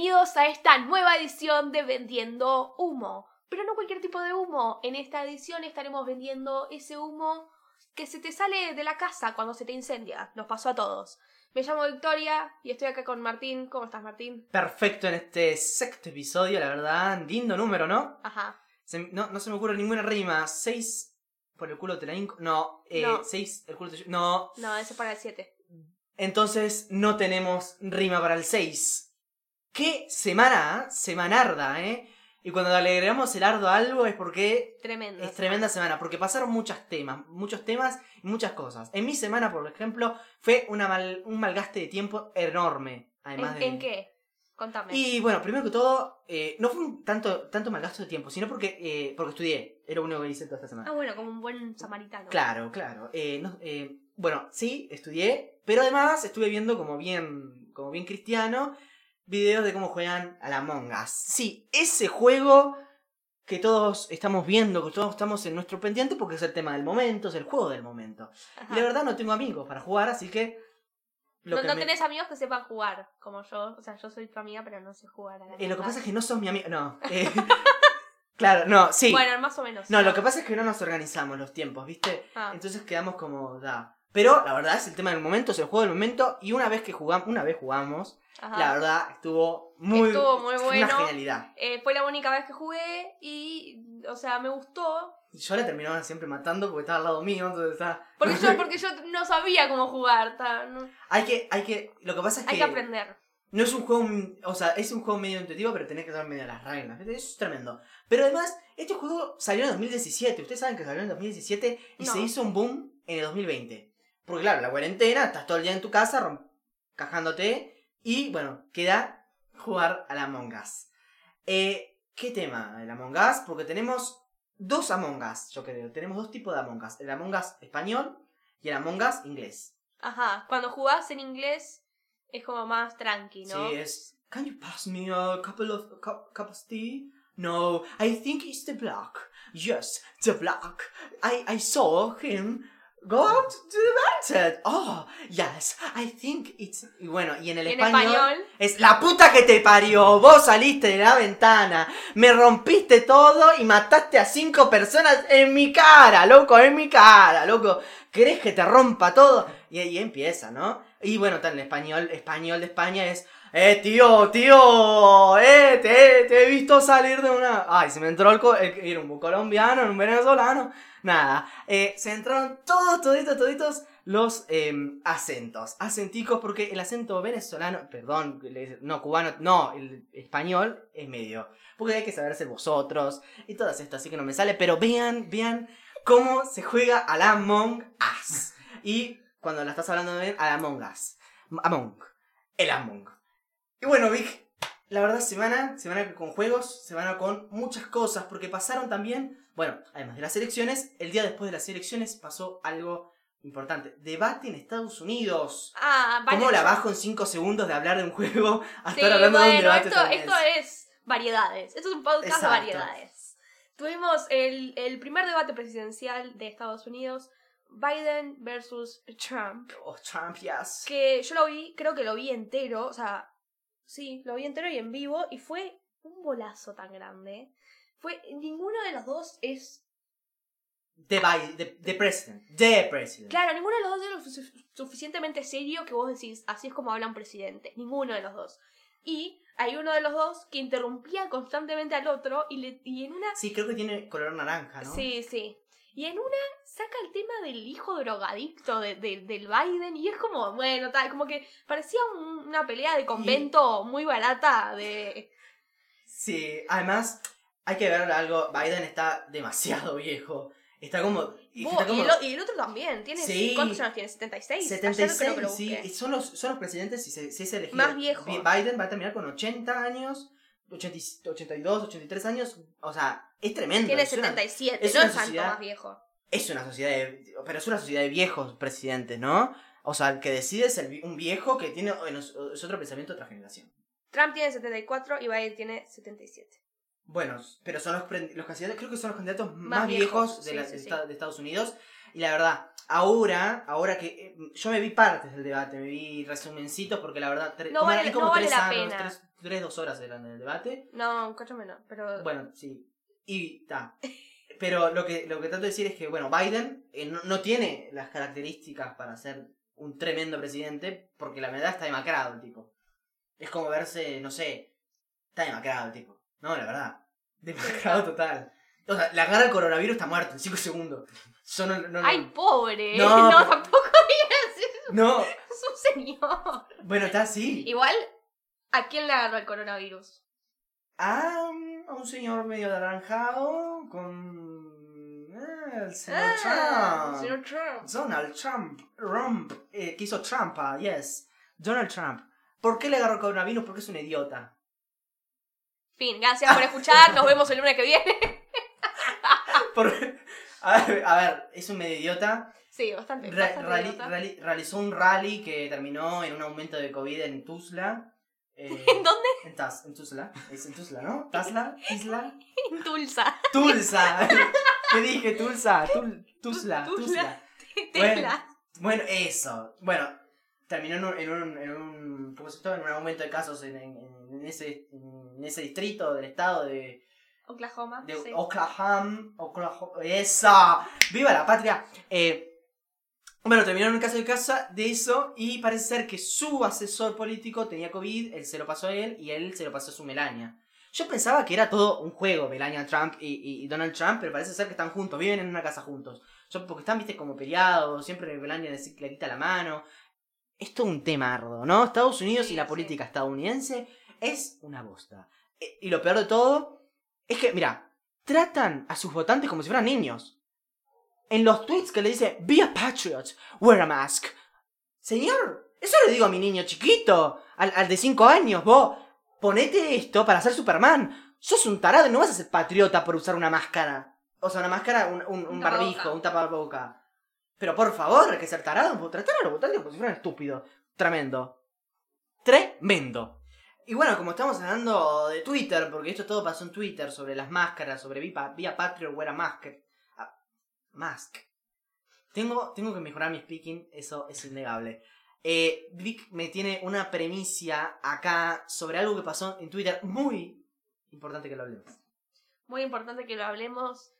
bienvenidos a esta nueva edición de Vendiendo Humo. Pero no cualquier tipo de humo. En esta edición estaremos vendiendo ese humo que se te sale de la casa cuando se te incendia. Nos pasó a todos. Me llamo Victoria y estoy acá con Martín. ¿Cómo estás, Martín? Perfecto en este sexto episodio, la verdad. Lindo número, ¿no? Ajá. Se- no, no se me ocurre ninguna rima. Seis por el culo te la hinco. No, eh, No. seis el culo te... No. No, eso es para el 7. Entonces no tenemos rima para el 6. ¿Qué semana? ¿eh? Semanarda, ¿eh? Y cuando le agregamos el ardo a algo es porque Tremendo. es tremenda semana, porque pasaron muchos temas, muchos temas y muchas cosas. En mi semana, por ejemplo, fue una mal- un malgaste de tiempo enorme. Además ¿En, de... en qué? Contame. Y bueno, primero que todo, eh, no fue un tanto, tanto malgasto de tiempo, sino porque, eh, porque estudié. Era lo único que hice toda esta semana. Ah, bueno, como un buen samaritano. Claro, claro. Eh, no- eh, bueno, sí, estudié, pero además estuve viendo como bien, como bien cristiano, videos de cómo juegan a la Among Us. Sí, ese juego que todos estamos viendo, que todos estamos en nuestro pendiente porque es el tema del momento, es el juego del momento. Ajá. Y la verdad no tengo amigos para jugar, así que... lo no que no me- tenés amigos que sepan jugar, como yo. O sea, yo soy tu amiga, pero no sé jugar a la eh, lo que pasa es que no sos mi amigo. No. eh, claro, no, sí. Bueno, más o menos. No, lo que pasa es que no nos organizamos los tiempos, ¿viste? Ah. Entonces quedamos como, da. Pero la verdad es el tema del momento, es el juego del momento. Y una vez que jugamos, una vez jugamos, Ajá. la verdad estuvo muy, Estuvo muy bueno. Una genialidad. Eh, fue la única vez que jugué y, o sea, me gustó. Yo la terminaba siempre matando porque estaba al lado mío, entonces está. Porque yo, porque yo no sabía cómo jugar. no- Hay que, hay que. Lo que pasa es Hay que. que aprender. No es un juego, o sea, es un juego medio intuitivo, pero tenés que saber medio las reglas. Eso es tremendo. Pero además, este juego salió en 2017. Ustedes saben que salió en 2017 y No. se hizo un boom en el 2020. Porque claro, la cuarentena, estás todo el día en tu casa, cajándote, y bueno, queda jugar al Among Us. Eh, ¿Qué tema el Among Us? Porque tenemos dos Among Us, yo creo. Tenemos dos tipos de Among Us. El Among Us español y el Among Us inglés. Ajá. Cuando jugás en inglés es como más tranqui, ¿no? Sí, es. Can you pass me a couple of cup, cup of tea? No, I think it's the black. Yes, the black. I I saw him go out to the mountain. Oh, yes, I think it's. Y bueno, y en el en español, español. es la puta que te parió. Vos saliste de la ventana, me rompiste todo y mataste a cinco personas en mi cara, loco, en mi cara, loco. ¿Querés que te rompa todo? Y ahí empieza, ¿no? Y bueno, en español, español de España es. Eh, tío, tío, eh, te, te he visto salir de una. Ay, se me entró el. co- el- Era un colombiano, un venezolano. Nada. Eh, se entraron todos, toditos, toditos los em, acentos. Acenticos, porque el acento venezolano. Perdón, no, cubano, no, el español es medio. Porque hay que saberse vosotros y todas estas, así que no me sale. Pero vean, vean cómo se juega al Among Us. Y cuando la estás hablando bien, al Among Us. Among. El Among. Y bueno, Vic, la verdad, semana, semana con juegos, semana con muchas cosas, porque pasaron también, bueno, además de las elecciones, el día después de las elecciones pasó algo importante. Debate en Estados Unidos. Ah, vale. ¿Cómo la bajo en 5 segundos de hablar de un juego a Sí, estar hablando de un bueno, debate esto, esto es variedades. Esto es un podcast Exacto. de variedades. Tuvimos el, el primer debate presidencial de Estados Unidos, Biden versus Trump. Oh, Trump, yes. Que yo lo vi, creo que lo vi entero, o sea, sí, lo vi entero y en vivo, y fue un bolazo tan grande. Fue, ninguno de los dos es The, the, the president. The president. Claro, ninguno de los dos es lo su- suficientemente serio que vos decís, así es como habla un presidente. Ninguno de los dos. Y hay uno de los dos que interrumpía constantemente al otro y, le, y en una... Sí, creo que tiene color naranja, ¿no? Sí, sí. Y en una saca el tema del hijo drogadicto de, de- del Biden y es como, bueno, tal, como que parecía un- una pelea de convento muy barata de... Sí, además, hay que ver algo. Biden está demasiado viejo. Está como. y el, o- y el otro también, tiene... Sí. ¿Cuántos años tiene? ¿76? Ayer 76, creo que lo sí. Son los, son los presidentes, si, se, si es elegido. Más viejos. Bi- Biden va a terminar con 80 años, 80 y- 82, 83 años. O sea, es tremendo. Tiene es una- 77, es no una es tanto más viejo. Es una sociedad de, pero es una sociedad de viejos presidentes, ¿no? O sea, el que decide es el un viejo que tiene es otro pensamiento de otra generación. Trump tiene 74 y Biden tiene 77. Bueno, pero son los, los candidatos, creo que son los candidatos Más más, viejos, viejos, de, sí, la- sí, de sí. esta- de Estados Unidos. Y la verdad, ahora, ahora que eh, yo me vi partes del debate, me vi resumencitos porque la verdad, tre- No vale- como no vale la pena. tres, 3, 2 horas eran el debate. No, cacho menos, pero. Bueno, sí. Y está. Pero lo que, lo que trato de decir es que, bueno, Biden eh, no, no tiene las características para ser un tremendo presidente porque la verdad está demacrado el tipo. Es como verse, no sé, está demacrado el tipo. No, la verdad. Demacrado total. O sea, la cara del coronavirus está muerto en 5 segundos. Yo no, no, ¡Ay, pobre! No, tampoco digas eso. no. Es un señor. Bueno, está así. Igual, ¿a quién le agarró el coronavirus? Ah, a un señor medio naranjado con... Ah, el señor Ah, Trump. señor Trump. Donald Trump. Eh, que hizo Trump, ah, yes. Donald Trump. ¿Por qué le agarró coronavirus? Porque es un idiota. Fin, gracias por escuchar. Nos vemos el lunes que viene. A ver, a ver, es un medio idiota. Sí, bastante. Re- bastante idiota. realizó un rally que terminó en un aumento de COVID en Tuzla. Eh, ¿En dónde? En, Tas- en Tuzla. Es en Tuzla, ¿no? ¿Tuzla? ¿Isla? En Tulsa. Tulsa. ¿Qué dije? Tulsa. Tul- Tuzla. Tuzla. Tela. Bueno, eso. Bueno, terminó en un, en un, en un, ¿cómo se? En un aumento de casos en, en- en ese, en ese distrito del estado de, Oklahoma. de sí. Oklahoma. Oklahoma. ¡Esa! ¡Viva la patria! Eh, bueno, terminó en un caso de casa de eso y parece ser que su asesor político tenía COVID, él se lo pasó a él y él se lo pasó a su Melania. Yo pensaba que era todo un juego, Melania Trump y, y- y Donald Trump, pero parece ser que están juntos, viven en una casa juntos. Yo, porque están, viste, como peleados, siempre Melania le, le quita la mano. Es todo un tema ardo, ¿no? Estados Unidos Sí, y la sí. política estadounidense es una bosta. Eh, Y lo peor de todo es que, mira, tratan a sus votantes como si fueran niños. En los tweets que le dice, be a patriot, wear a mask. Señor, eso le digo a mi niño chiquito, al, al de 5 años, vos, ponete esto para ser Superman. Sos un tarado y no vas a ser patriota por usar una máscara. O sea, una máscara, un, un, un barbijo, un tapaboca. Pero por favor, hay que ser tarado, tratar a los votantes como si fueran estúpidos. Tremendo. Tremendo. Y bueno, como estamos hablando de Twitter, porque esto todo pasó en Twitter, sobre las máscaras, sobre Via, Via Patriot, wear a mask. Tengo, tengo que mejorar mi speaking, eso es innegable. Eh, Vic me tiene una premicia acá sobre algo que pasó en Twitter muy importante que lo hablemos. Muy importante que lo hablemos.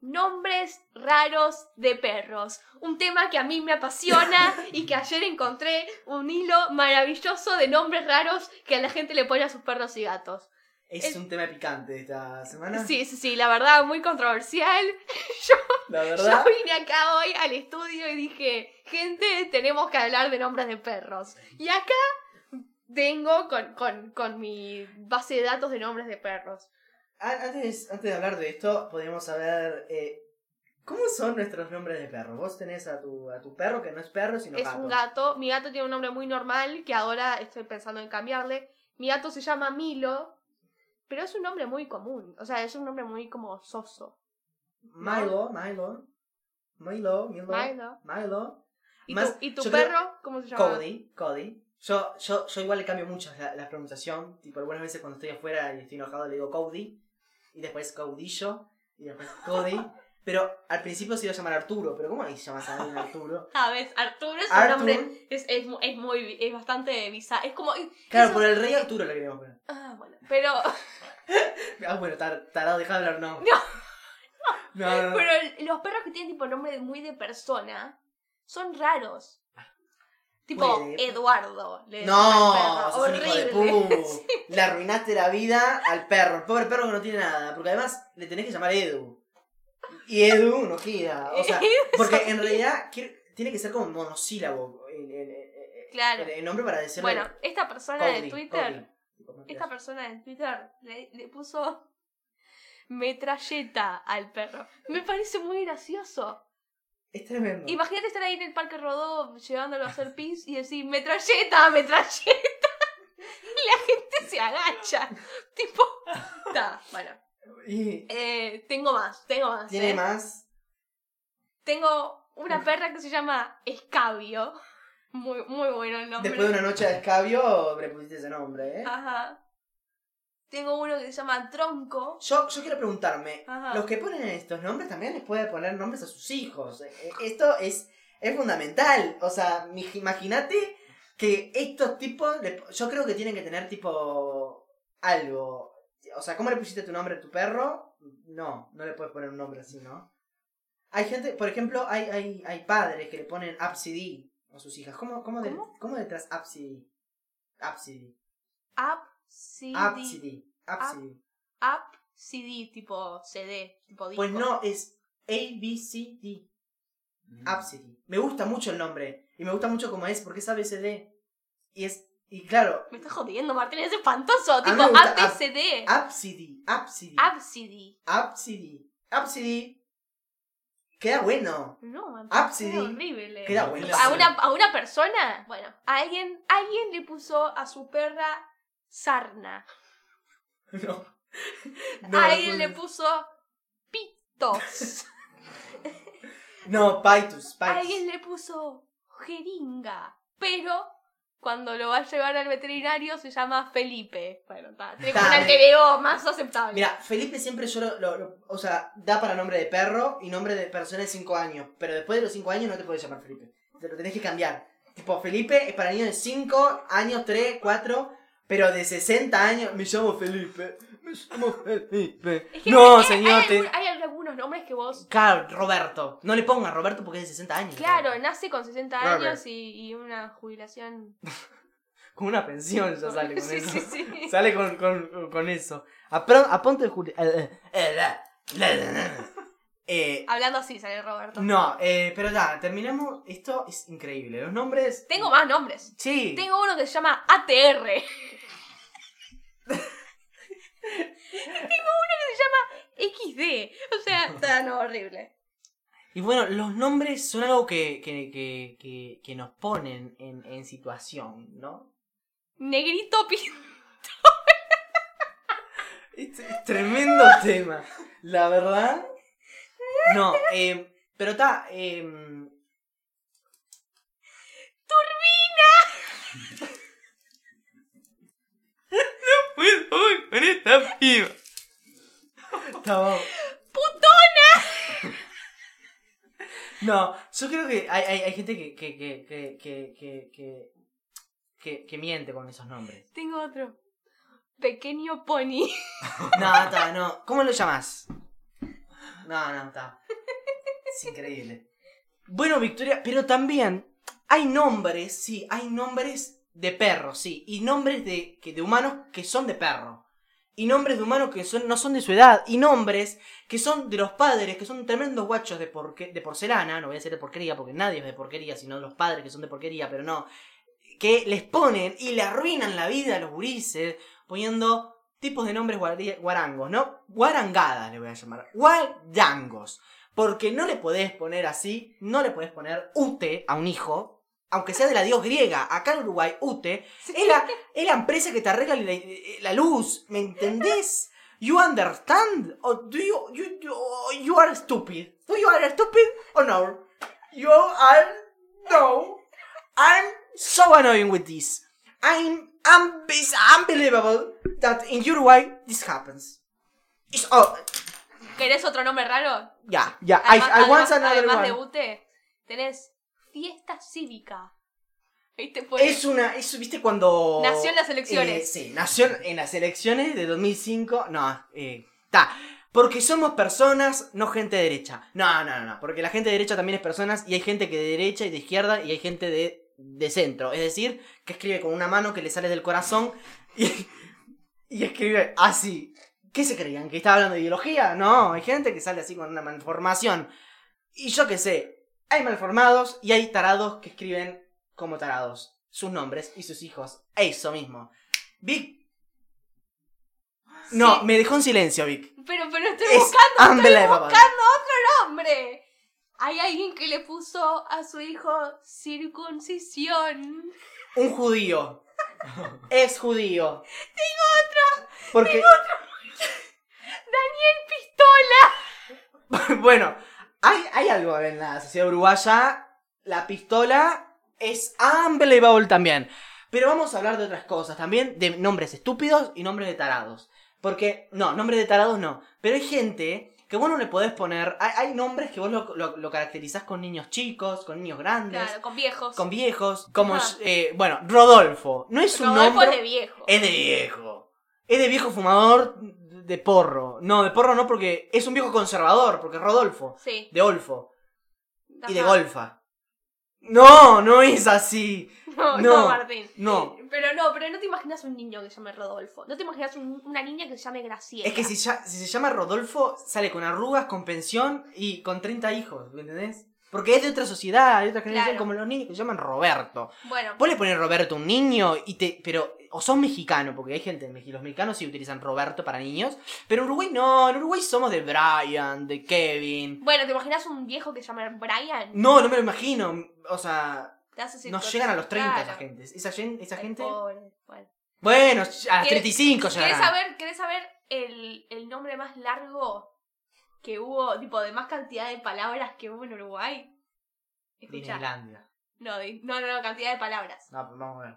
Nombres raros de perros. Un tema que a mí me apasiona y que ayer encontré un hilo maravilloso de nombres raros que a la gente le pone a sus perros y gatos. Es Es- un tema picante esta semana. Sí, sí, sí, la verdad, muy controversial. La Yo vine acá hoy al estudio y dije, gente, tenemos que hablar de nombres de perros. Y acá vengo con, con, con mi base de datos de nombres de perros. Antes, antes de hablar de esto, podríamos saber eh, cómo son nuestros nombres de perro. Vos tenés a tu, a tu perro que no es perro, sino es gato. un gato. Mi gato tiene un nombre muy normal que ahora estoy pensando en cambiarle. Mi gato se llama Milo, pero es un nombre muy común. O sea, es un nombre muy como soso. Milo, Milo. Milo, Milo. Milo. Milo. ¿Y Más- tu, y tu yo creo- perro? ¿Cómo se llama? Cody, Cody. Yo, yo, yo igual le cambio mucho la, la pronunciación. Tipo, algunas veces cuando estoy afuera y estoy enojado le digo Cody. Y después Caudillo. Y después Cody. Pero al principio se iba a llamar Arturo. Pero ¿cómo ahí se llama a alguien Arturo? Ver, Arturo es un nombre. Es, es, es muy. Es bastante bizarro. Es como. Claro, por el rey Arturo le queríamos poner. Ah, bueno. Pero. Ah, bueno, tar- tarado, deja de hablar, no. No. No, no, no. Pero el- los perros que tienen tipo nombre muy de persona son raros. Tipo Eduardo. le No, al perro. sos un hijo de Horrible. pu. Le arruinaste la vida al perro. El pobre perro que no tiene nada. Porque además le tenés que llamar Edu. Y Edu no gira. O sea, porque en realidad quiere- tiene que ser como monosílabo el, el- el- Claro. el- nombre para decirle. Bueno, esta persona de Twitter. Esta persona de Twitter le, le puso metralleta al perro. Me parece muy gracioso. Es tremendo. Imagínate estar ahí en el Parque Rodó llevándolo a hacer pis y decir metralleta, metralleta. Y la gente se agacha. Tipo. Ta, bueno. Eh, tengo más, tengo más. tiene eh. más. Tengo una perra que se llama Escabio. Muy, muy bueno el nombre. Después de una noche de escabio le pusiste ese nombre, ¿eh? Ajá. Tengo uno que se llama Tronco. Yo, yo quiero preguntarme, Ajá. los que ponen estos nombres también les pueden poner nombres a sus hijos. Eh, eh, Esto es, es fundamental. O sea, imagínate que estos tipos, yo creo que tienen que tener tipo algo. O sea, ¿cómo le pusiste tu nombre a tu perro? No, no le puedes poner un nombre así, ¿no? Hay gente, por ejemplo, hay, hay, hay padres que le ponen Absidy a sus hijas. ¿Cómo, cómo, de- ¿Cómo? ¿cómo detrás Absidy? Absidy. Up CD. Absidy. Absidy. Up CD, tipo CD, tipo disco. Pues no, es A-B-C-D. Absidy. Me gusta mucho el nombre. Y me gusta mucho cómo es, porque es ABCD. Y es. Y claro, Me estás jodiendo, Martín, es espantoso. Tipo ABCD. Absidy. Absidy. Absidy. Absidy. Absidy. Queda bueno. No, Martín, Absidy. queda horrible. Queda bueno. ¿A una, a una persona, bueno, a alguien, alguien le puso a su perra sarna. No. a alguien le puso pitos. No, Paitus. Paitus. alguien le puso jeringa. Pero cuando lo va a llevar al veterinario se llama Felipe. Bueno, está. Tiene como un alter más aceptable. Mira, Felipe siempre yo lo, lo- lo- O sea, da para nombre de perro y nombre de persona de 5 años. Pero después de los 5 años no te puedes llamar Felipe. Te lo tenés que cambiar. Tipo, Felipe es para niños de 5 años, 3, 4. Pero de 60 años. Me llamo Felipe. Me llamo Felipe. Es que no, hay- señor. Hay, te- hay algunos nombres que vos. Claro, Roberto. No le pongas Roberto porque es de 60 años. Claro, nace con 60 Robert. años y, y una jubilación. Con una pensión ya sale con sí, eso. sí, sí. Sale con, con, con eso. Juli- la- la- la- Eh, Hablando así sale Roberto. no, eh, pero ya, terminamos. Esto es increíble. Los nombres. Tengo más nombres. Sí. Tengo uno que se llama ATR. Tengo uno que se llama XD. O sea, está no, horrible. Y bueno, los nombres son algo que, que, que, que, que nos ponen en, en situación, ¿no? Negrito pi... Este es tremendo tema. La verdad. No, eh, pero está. Eh, ¡Turbina! Venid hit. ¡Putona! No, yo creo que hay, hay, hay gente que, que, que, que, que, que, que, miente con esos nombres. Tengo otro. Pequeño pony. No, está, no. ¿Cómo lo llamas? No, no, está. Es increíble. Bueno, Victoria, pero también hay nombres, sí, hay nombres de perros, sí, y nombres de, que, de humanos que son de perro. Y nombres de humanos que son, no son de su edad. Y nombres que son de los padres, que son tremendos guachos de, porque- de porcelana. No voy a decir de porquería porque nadie es de porquería, sino los padres que son de porquería, pero no. Que les ponen y le arruinan la vida a los gurises poniendo tipos de nombres guarangos, ¿no? Guarangadas le voy a llamar. Guarangos. Porque no le podés poner así, no le podés poner ute a un hijo, aunque sea de la dios griega. Acá en Uruguay, ute es la, es la empresa que te arregla la, la luz, ¿me entendés? You understand? Or do you, you, you, you are stupid? Do you are stupid or no? You are no. I'm so annoying with this. I'm, I'm it's unbelievable that in Uruguay this happens. It's oh ¿Querés otro nombre raro? yeah yeah I, I want another además one. de UTE, tenés fiesta cívica. Ahí te puedes... Es una, eso viste cuando Nació en las elecciones. Eh, sí, nació en las elecciones de 2005. No, eh, está. Porque somos personas, no gente de derecha. No, no, no, no. Porque la gente de derecha también es personas y hay gente que de derecha y de izquierda y hay gente de, de centro. Es decir, que escribe con una mano que le sale del corazón y, y escribe así. ¿Qué se creían? ¿Que estaba hablando de ideología? No, hay gente que sale así con una malformación. Y yo qué sé, hay malformados y hay tarados que escriben como tarados sus nombres y sus hijos. Eso mismo. Vic. No, Sí. me dejó en silencio, Vic. Pero, pero estoy Es buscando, estoy unbelievable. buscando otro nombre. Hay alguien que le puso a su hijo circuncisión. Un judío. es judío. Tengo otro. Porque, Daniel Pistola. bueno, hay, hay algo en la sociedad uruguaya. La pistola es unbelievable también. Pero vamos a hablar de otras cosas también, de nombres estúpidos y nombres de tarados. Porque, no, nombres de tarados no. Pero hay gente que vos no le podés poner. Hay, hay nombres que vos lo, lo- lo caracterizás con niños chicos, con niños grandes, Claro, con viejos. con viejos. Como, Ajá. eh, bueno, Rodolfo. No es un Rodolfo nombre. es de viejo. Es de viejo. Es de viejo fumador de porro. No, de porro no, porque es un viejo conservador, porque es Rodolfo. Sí. De Olfo. Y de. Golfa. No, no es así. No, No, no, Martín. no. Pero no, pero no te imaginas un niño que se llame Rodolfo. No te imaginas un- una niña que se llame Graciela. Es que si, ya- si se llama Rodolfo, sale con arrugas, con pensión y con 30 hijos, ¿me entendés? Porque es de otra sociedad, de otra generación, Claro. como los niños que se llaman Roberto. Bueno, Vos le pones Roberto a un niño y te. Pero. O sos mexicano, porque hay gente. Los mexicanos sí utilizan Roberto para niños. Pero en Uruguay no. En Uruguay somos de Brian, de Kevin. bueno, ¿te imaginas un viejo que se llama Brian? No, no me lo imagino. O sea. Nos llegan a los 30 Claro. esa gente. Esa, gente. pobre, bueno. Bueno, a las ¿Querés- 35 ¿Querés llegarán. saber, ¿querés saber el, el nombre más largo que hubo, tipo, de más cantidad de palabras que hubo en Uruguay? No, de- no, no, no, cantidad de palabras. No, pues vamos a ver.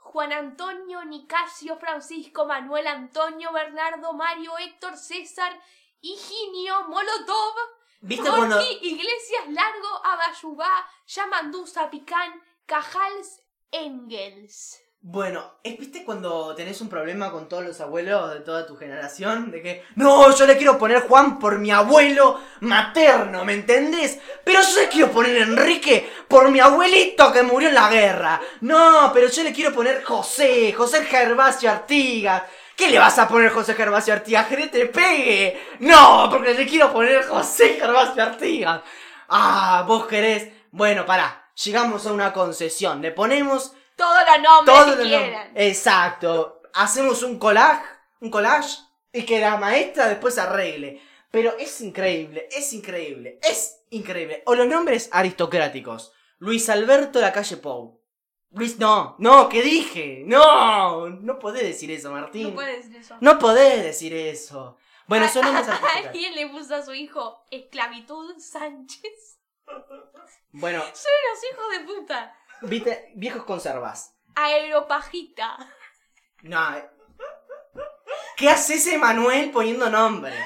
Juan Antonio, Nicasio, Francisco, Manuel Antonio, Bernardo, Mario, Héctor, César, Higinio, Molotov, ¿Viste Jorge, cuando.? Iglesias, Largo, Abayubá, Yamandusa, Picán, Cajals, Engels. Bueno, ¿es, ¿viste cuando tenés un problema con todos los abuelos de toda tu generación? De que, no, yo le quiero poner Juan por mi abuelo materno, ¿me entendés? Pero yo le quiero poner Enrique por mi abuelito que murió en la guerra. No, pero yo le quiero poner José, José Gervasio Artigas. ¿Qué le vas a poner José Gervasio Artigas? ¡Que te pegue! No, porque le quiero poner José Gervasio Artigas. Ah, vos querés. Bueno, pará, llegamos a una concesión. Le ponemos Todos los nombres que nom- quieran. Exacto. Hacemos un collage, un collage y que la maestra después arregle. Pero es increíble, es increíble, es increíble. O los nombres aristocráticos. Luis Alberto la calle Pou. Luis, no, no, ¿qué dije? No, no podés decir eso, Martín. No puedes decir eso. No podés decir eso. Bueno, son nombres aristocráticos. Alguien le puso a su hijo Esclavitud Sánchez. Bueno, Son unos hijos de puta. Viste, viejos conservas. Aeropajita. No. ¿Qué hace ese Manuel poniendo nombres?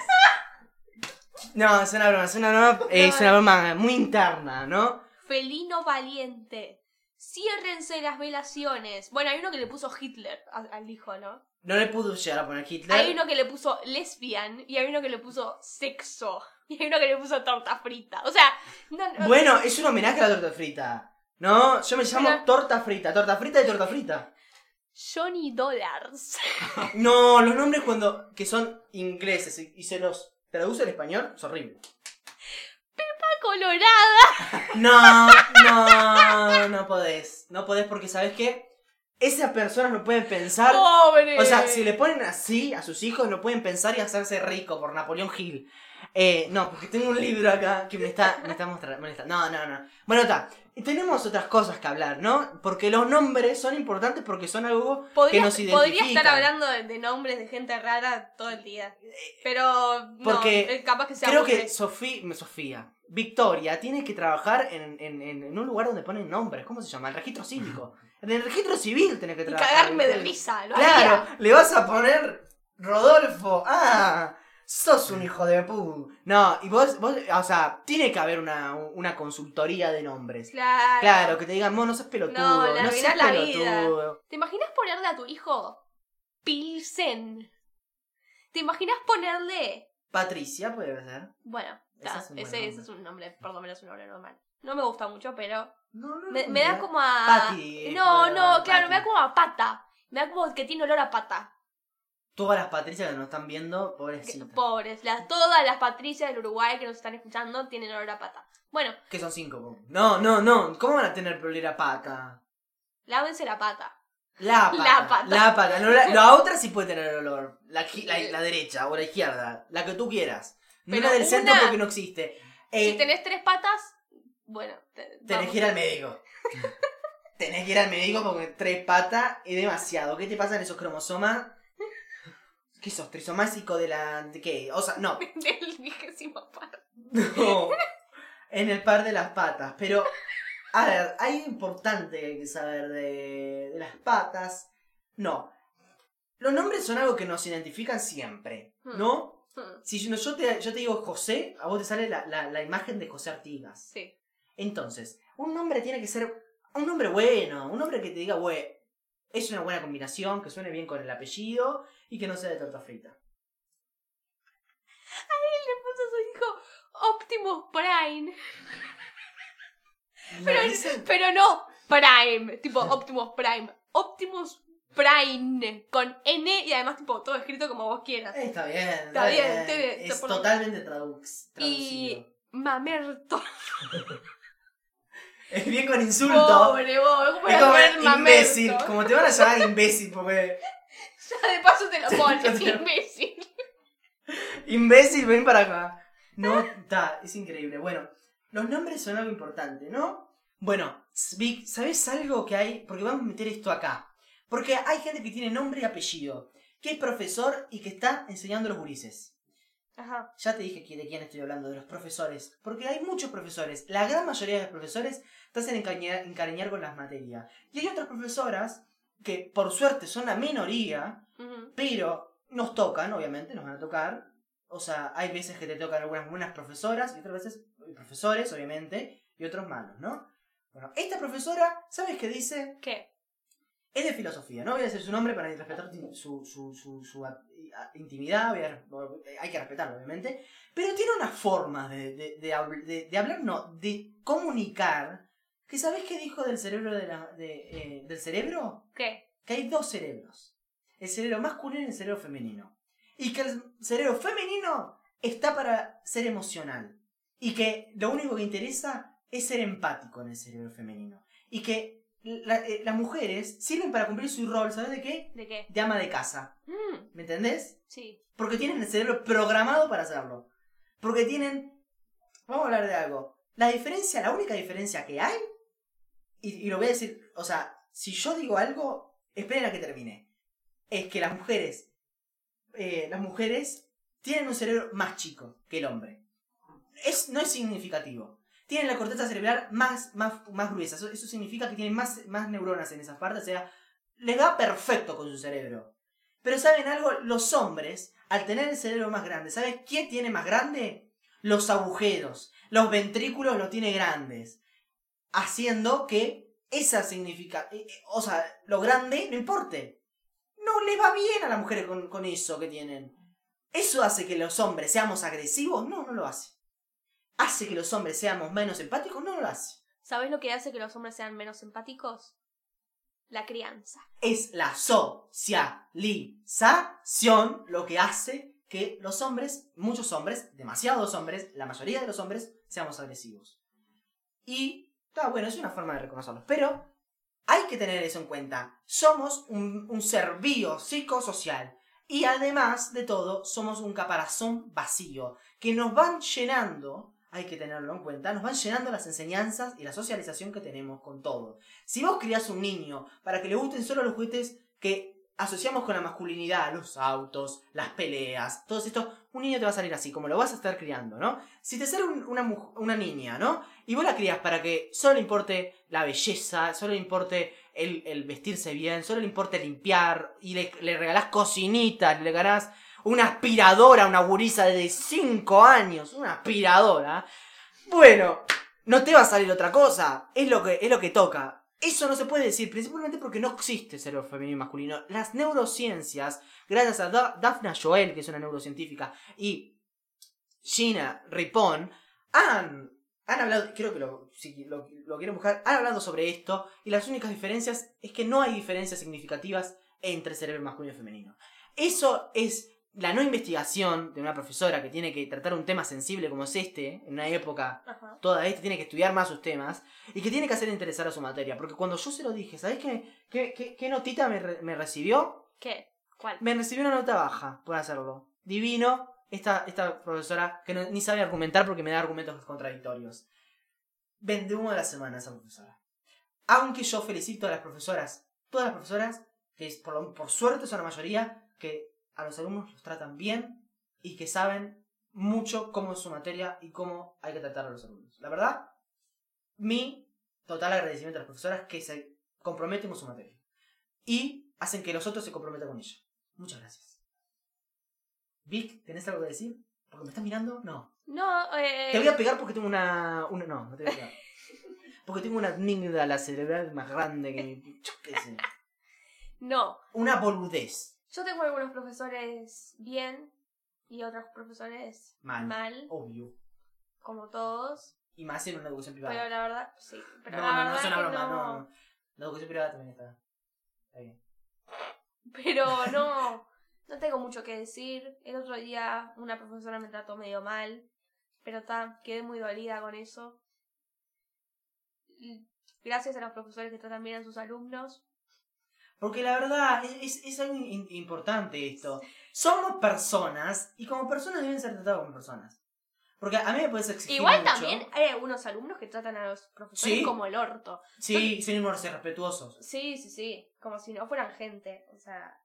No, es una broma, es una broma, eh, es una broma muy interna, ¿no? Felino Valiente. Ciérrense las velaciones. Bueno, hay uno que le puso Hitler al hijo, ¿no? No le pudo llegar a poner Hitler. Hay uno que le puso lesbian y hay uno que le puso sexo. Y hay uno que le puso torta frita. O sea, no, no- Bueno, es un homenaje a la torta frita. No, yo me llamo torta frita, torta frita y torta frita. Johnny Dollars. No, los nombres cuando que son ingleses y, y se los traduce al español es horrible. Colorada. No, no, no podés. No podés porque sabes qué? Esas personas no pueden pensar Pobre. O sea, si le ponen así a sus hijos, no pueden pensar y hacerse rico por Napoleón Hill. Eh, no, porque tengo un libro acá que me está, me está mostrando. No, no, no. Bueno, está. Tenemos otras cosas que hablar, ¿no? Porque los nombres son importantes porque son algo que nos identifica. podría estar hablando de, de nombres de gente rara todo el día. Pero no, Porque eh, capaz que sea Creo que Sofía, Sofía, Victoria, tiene que trabajar en, en- en- un lugar donde ponen nombres. ¿Cómo se llama? El registro cívico. En el registro civil tenés que Y trabajar. cagarme de risa, lo Claro, haría. le vas a poner Rodolfo. Ah, sos un hijo de pu. No, y vos, vos, o sea, tiene que haber una, una consultoría de nombres. Claro. Claro, que te digan, vos no sos pelotudo, No, no, le seas la vida. pelotudo. ¿Te imaginas ponerle a tu hijo Pilsen? ¿Te imaginas ponerle... Patricia puede ser. Bueno, ta, es ese, es un nombre, por lo menos un nombre normal. No me gusta mucho, pero No, no, me, no, me da como a... Pati, no, no, claro, me da como a pata. Me da como que tiene olor a pata. Todas las Patricias que nos están viendo, Que- pobrecitas. Pobres. Las, todas las Patricias del Uruguay que nos están escuchando tienen olor a pata. Bueno, Que son cinco. po. No, no, no. ¿Cómo van a tener problema a pata? lávense la pata. La pata. La pata. La pata. No, la, la otra sí puede tener olor. La, la, la derecha o la izquierda. La que tú quieras. No Pero la del centro una- porque no existe. Eh, Si tenés tres patas, bueno, te- Tenés vamos. que ir al médico. tenés que ir al médico porque tres patas es demasiado. ¿Qué te pasa en esos cromosomas? ¿Qué sos? ¿Trisomásico de la. de qué? O sea, no. del vigésimo par. No. En el par de las patas. Pero, a ver, hay algo importante que hay que saber de, de las patas. No. Los nombres son algo que nos identifican siempre, Hmm. ¿no? Mm, Si yo, yo te, yo te digo José, a vos te sale la, la- la imagen de José Artigas. Sí. Entonces, un nombre tiene que ser un nombre bueno, un nombre que te diga, güey, es una buena combinación, que suene bien con el apellido y que no sea de torta frita. Él le puso a su hijo Optimus Prime. Me Pero, no Prime, tipo Optimus Prime. Optimus Prime con N y además tipo todo escrito como vos quieras. Está bien, Está bien, está bien, Es está totalmente tradu- traducido. Y Mamerto. Es bien con insulto. Pobre vos, ¿cómo es a como imbécil. Como te van a llamar imbécil, porque. Ya de paso te lo pones, imbécil. Imbécil, ven para acá. No, está, es increíble. Bueno, los nombres son algo importante, ¿no? Bueno, Vic, ¿sabes algo que hay? Porque vamos a meter esto acá. Porque hay gente que tiene nombre y apellido, que es profesor y que está enseñando a los gurises. Ajá. Ya te dije de quién estoy hablando, de los profesores. Porque hay muchos profesores. La gran mayoría de los profesores te hacen encañar- encariñar con las materias. Y hay otras profesoras que, por suerte, son la minoría, Ujú. pero nos tocan, obviamente, nos van a tocar. O sea, hay veces que te tocan algunas buenas profesoras y otras veces profesores, obviamente, y otros malos, ¿no? Bueno, esta profesora, ¿sabes qué dice? ¿Qué? Es de filosofía, no voy a decir su nombre para respetar su, su, su, su intimidad, hay que respetarlo, obviamente, pero tiene una forma de, de, de- de hablar, no, de comunicar, que ¿sabes qué dijo del cerebro de la, de, eh, del cerebro? ¿Qué? que hay dos cerebros. El cerebro masculino y el cerebro femenino. Y que el cerebro femenino está para ser emocional. Y que lo único que interesa es ser empático en el cerebro femenino. Y que la- eh, las mujeres sirven para cumplir su rol, ¿sabes de qué? ¿De qué? De ama de casa. Mm, ¿Me entendés? sí. Porque tienen el cerebro programado para hacerlo. Porque tienen... Vamos a hablar de algo. La diferencia, la única diferencia que hay, y, lo voy a decir, o sea, si yo digo algo, esperen a que termine. Es que las mujeres, eh, las mujeres tienen un cerebro más chico que el hombre. Es, no es significativo. Tienen la corteza cerebral más, más, más gruesa. Eso, eso significa que tienen más, más neuronas en esas partes. O sea, les va perfecto con su cerebro. Pero ¿saben algo? Los hombres, al tener el cerebro más grande, ¿sabes quién tiene más grande? Los agujeros. Los ventrículos los tiene grandes. Haciendo que esa significa... eh, eh, O sea, lo grande no importe. No le va bien a las mujeres con, con eso que tienen. ¿Eso hace que los hombres seamos agresivos? No, no lo hace. ¿Hace que los hombres seamos menos empáticos? No, no lo hace. ¿Sabes lo que hace que los hombres sean menos empáticos? La crianza. Es la socialización lo que hace que los hombres, muchos hombres, demasiados hombres, la mayoría de los hombres, seamos agresivos. Y, está bueno, es una forma de reconocerlos. Pero hay que tener eso en cuenta. Somos un, un ser biopsicosocial. Y además de todo, somos un caparazón vacío. Que nos van llenando, hay que tenerlo en cuenta, nos van llenando las enseñanzas y la socialización que tenemos con todo. Si vos criás un niño para que le gusten solo los juguetes que asociamos con la masculinidad, los autos, las peleas, todo esto, un niño te va a salir así, como lo vas a estar criando, ¿no? Si te sale un- una, una niña, ¿no? Y vos la crías para que solo le importe la belleza, solo le importe el, vestirse bien, solo le importe limpiar, y le, le regalás cocinita, le regalás una aspiradora una gurisa de 5 años, una aspiradora. Bueno, no te va a salir otra cosa, es lo que, es lo que toca. Eso no se puede decir, principalmente porque no existe cerebro femenino y masculino. Las neurociencias, gracias a Da- Daphne Joel, que es una neurocientífica, y Gina Ripon, han, han hablado, creo que lo, lo quieren buscar, han hablado sobre esto, y las únicas diferencias es que no hay diferencias significativas entre cerebro masculino y femenino. Eso es la no investigación de una profesora que tiene que tratar un tema sensible como es este, en una época Ajá. toda esta, tiene que estudiar más sus temas y que tiene que hacer interesar a su materia. Porque cuando yo se lo dije, ¿sabés qué, qué, qué- qué notita me, re- me recibió? ¿Qué? ¿Cuál? Me recibió una nota baja por hacerlo. Divino, esta, esta profesora que no- ni sabe argumentar porque me da argumentos contradictorios. Vende uno de la semana esa profesora. Aunque yo felicito a las profesoras, todas las profesoras, que es por, por suerte son la mayoría, que a los alumnos los tratan bien y que saben mucho cómo es su materia y cómo hay que tratar a los alumnos. La verdad, mi total agradecimiento a las profesoras que se comprometen con su materia y hacen que los otros se comprometan con ella. Muchas gracias. Vic, ¿tenés algo que decir? ¿Porque me estás mirando? No. No, eh. Te voy a pegar porque tengo una. una no, no te voy a pegar. Porque tengo una amígdala cerebral más grande que mi. yo qué sé. No. Una boludez. Yo tengo algunos profesores bien y otros profesores Mal. mal, Obvio. como todos. Y más en una educación privada. Pero la verdad, sí. Pero no, la no, no, verdad es una que broma, no. no. no. La educación privada también está. Está bien. Pero no, no tengo mucho que decir. El otro día una profesora me trató medio mal, pero ta, quedé muy dolida con eso. Gracias a los profesores que tratan bien a sus alumnos. Porque la verdad, es, es, es algo in- importante esto. Somos personas y como personas deben ser tratados como personas. Porque a mí me puedes exigir Igual mucho. también hay algunos alumnos que tratan a los profesores Sí. como el orto. Sí, sin ser respetuosos. Sí, sí, sí, como si no fueran gente. O sea,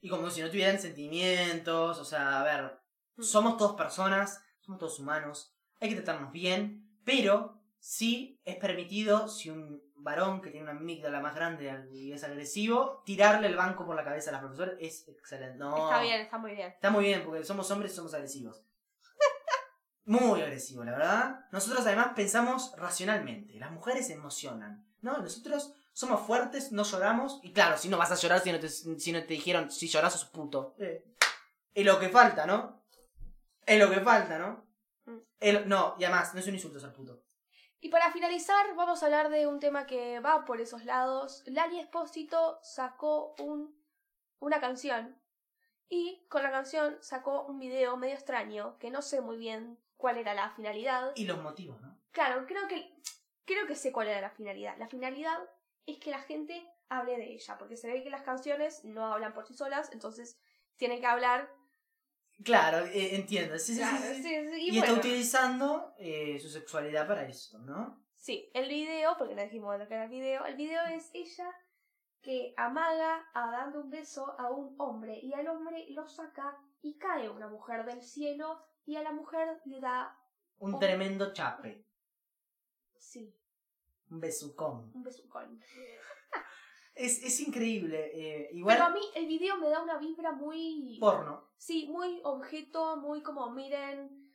Y como si no tuvieran sentimientos. O sea, a ver, Mm. somos todos personas, somos todos humanos. Hay que tratarnos bien, pero sí es permitido si un varón que tiene una amígdala más grande y es agresivo, tirarle el banco por la cabeza a las profesoras es excelente. No, está bien, está muy bien. Está muy bien, porque somos hombres y somos agresivos. Muy agresivos, la verdad. Nosotros además pensamos racionalmente. Las mujeres se emocionan. ¿No? Nosotros somos fuertes, no lloramos. Y claro, si no vas a llorar si no te, si no te dijeron si lloras sos puto. Eh. Es lo que falta, ¿no? Es lo que falta, ¿no? Mm. El- no, y además, no es un insulto ser puto. Y para finalizar, vamos a hablar de un tema que va por esos lados. Lali Espósito sacó un, una canción y con la canción sacó un video medio extraño que no sé muy bien cuál era la finalidad. Y los motivos, ¿no? Claro, creo que creo que sé cuál era la finalidad. La finalidad es que la gente hable de ella, porque se ve que las canciones no hablan por sí solas, entonces tienen que hablar. Claro, eh, entiendo. Sí, sí, Claro, sí, sí. sí, sí, Y, y está utilizando eh, su sexualidad para esto, ¿no? Sí, el video, porque no dijimos lo que era el video, el video es ella que amaga a dando un beso a un hombre y al hombre lo saca y cae una mujer del cielo y a la mujer le da, Un Oh. tremendo chape. sí, Un besucón. un besucón. Es, es increíble. eh, igual Pero a mí el video me da una vibra muy... porno. Sí, muy objeto, muy como miren,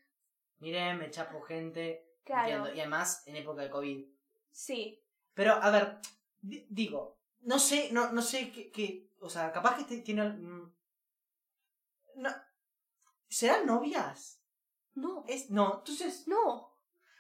Miren, me chapo gente. Claro. entiendo, Y además en época de COVID. sí, Pero, a ver, di- digo, no sé, no, no sé qué, qué- O sea, capaz que tiene. mm, No. ¿Serán novias? no, Es, no, entonces. no,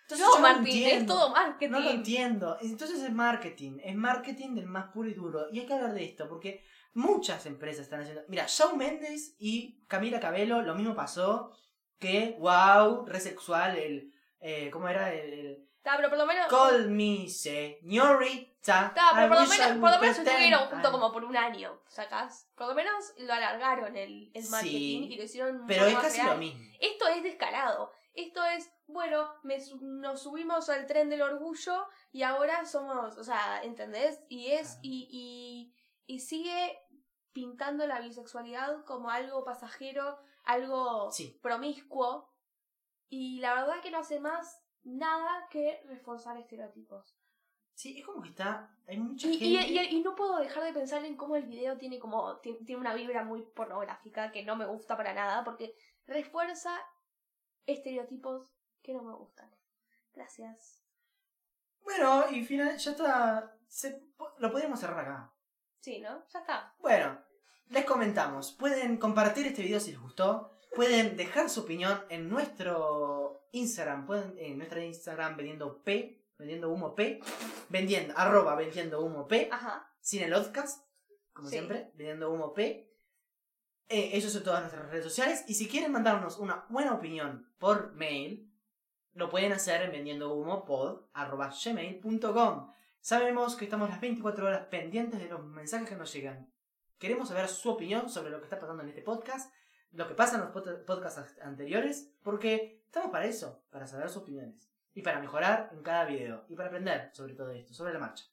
entonces no es entiendo. todo marketing. No lo entiendo. Entonces es marketing. Es marketing del más puro y duro. Y hay que hablar de esto porque muchas empresas están haciendo. Mira, Shawn Mendes y Camila Cabello, lo mismo pasó. Que, wow, re sexual. El, eh, ¿Cómo era? El, el Ta, pero por lo menos... Call me señorita. Ta, pero por lo menos, por lo menos estuvieron juntos I- como por un año, ¿sacás? Por lo menos lo alargaron el, el Sí, marketing y lo hicieron Pero es casi real. lo mismo. Esto es descarado. Esto es, bueno, me nos subimos al tren del orgullo y ahora somos, o sea, ¿entendés? Y es, y, y, y sigue pintando la bisexualidad como algo pasajero, algo Sí. promiscuo. Y la verdad que no hace más nada que reforzar estereotipos. Sí, es como que está. Hay mucha Y, gente. y, y- y no puedo dejar de pensar en cómo el video tiene como ti- tiene una vibra muy pornográfica que no me gusta para nada porque refuerza estereotipos que no me gustan. Gracias. Bueno, y final, ya está. se- lo podríamos cerrar acá. Sí, ¿no? Ya está. Bueno, les comentamos. Pueden compartir este video si les gustó. Pueden dejar su opinión en nuestro Instagram. Pueden, en nuestro Instagram vendiendo P. Vendiendo humo P. Vendiendo, arroba vendiendo humo P. Ajá. Sin el podcast. Como Sí. siempre. Vendiendo humo P. Eh, eso son todas nuestras redes sociales. Y si quieren mandarnos una buena opinión por mail, lo pueden hacer en vendiendohumopod.gmail.com. Sabemos que estamos las 24 horas pendientes de los mensajes que nos llegan. Queremos saber su opinión sobre lo que está pasando en este podcast, lo que pasa en los pod- podcasts anteriores, porque estamos para eso, para saber sus opiniones. Y para mejorar en cada video. Y para aprender sobre todo esto, sobre la marcha.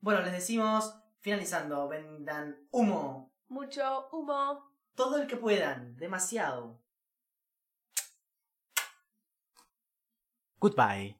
Bueno, les decimos, finalizando, vendan humo. Mucho humo. Todo el que puedan, demasiado. Goodbye.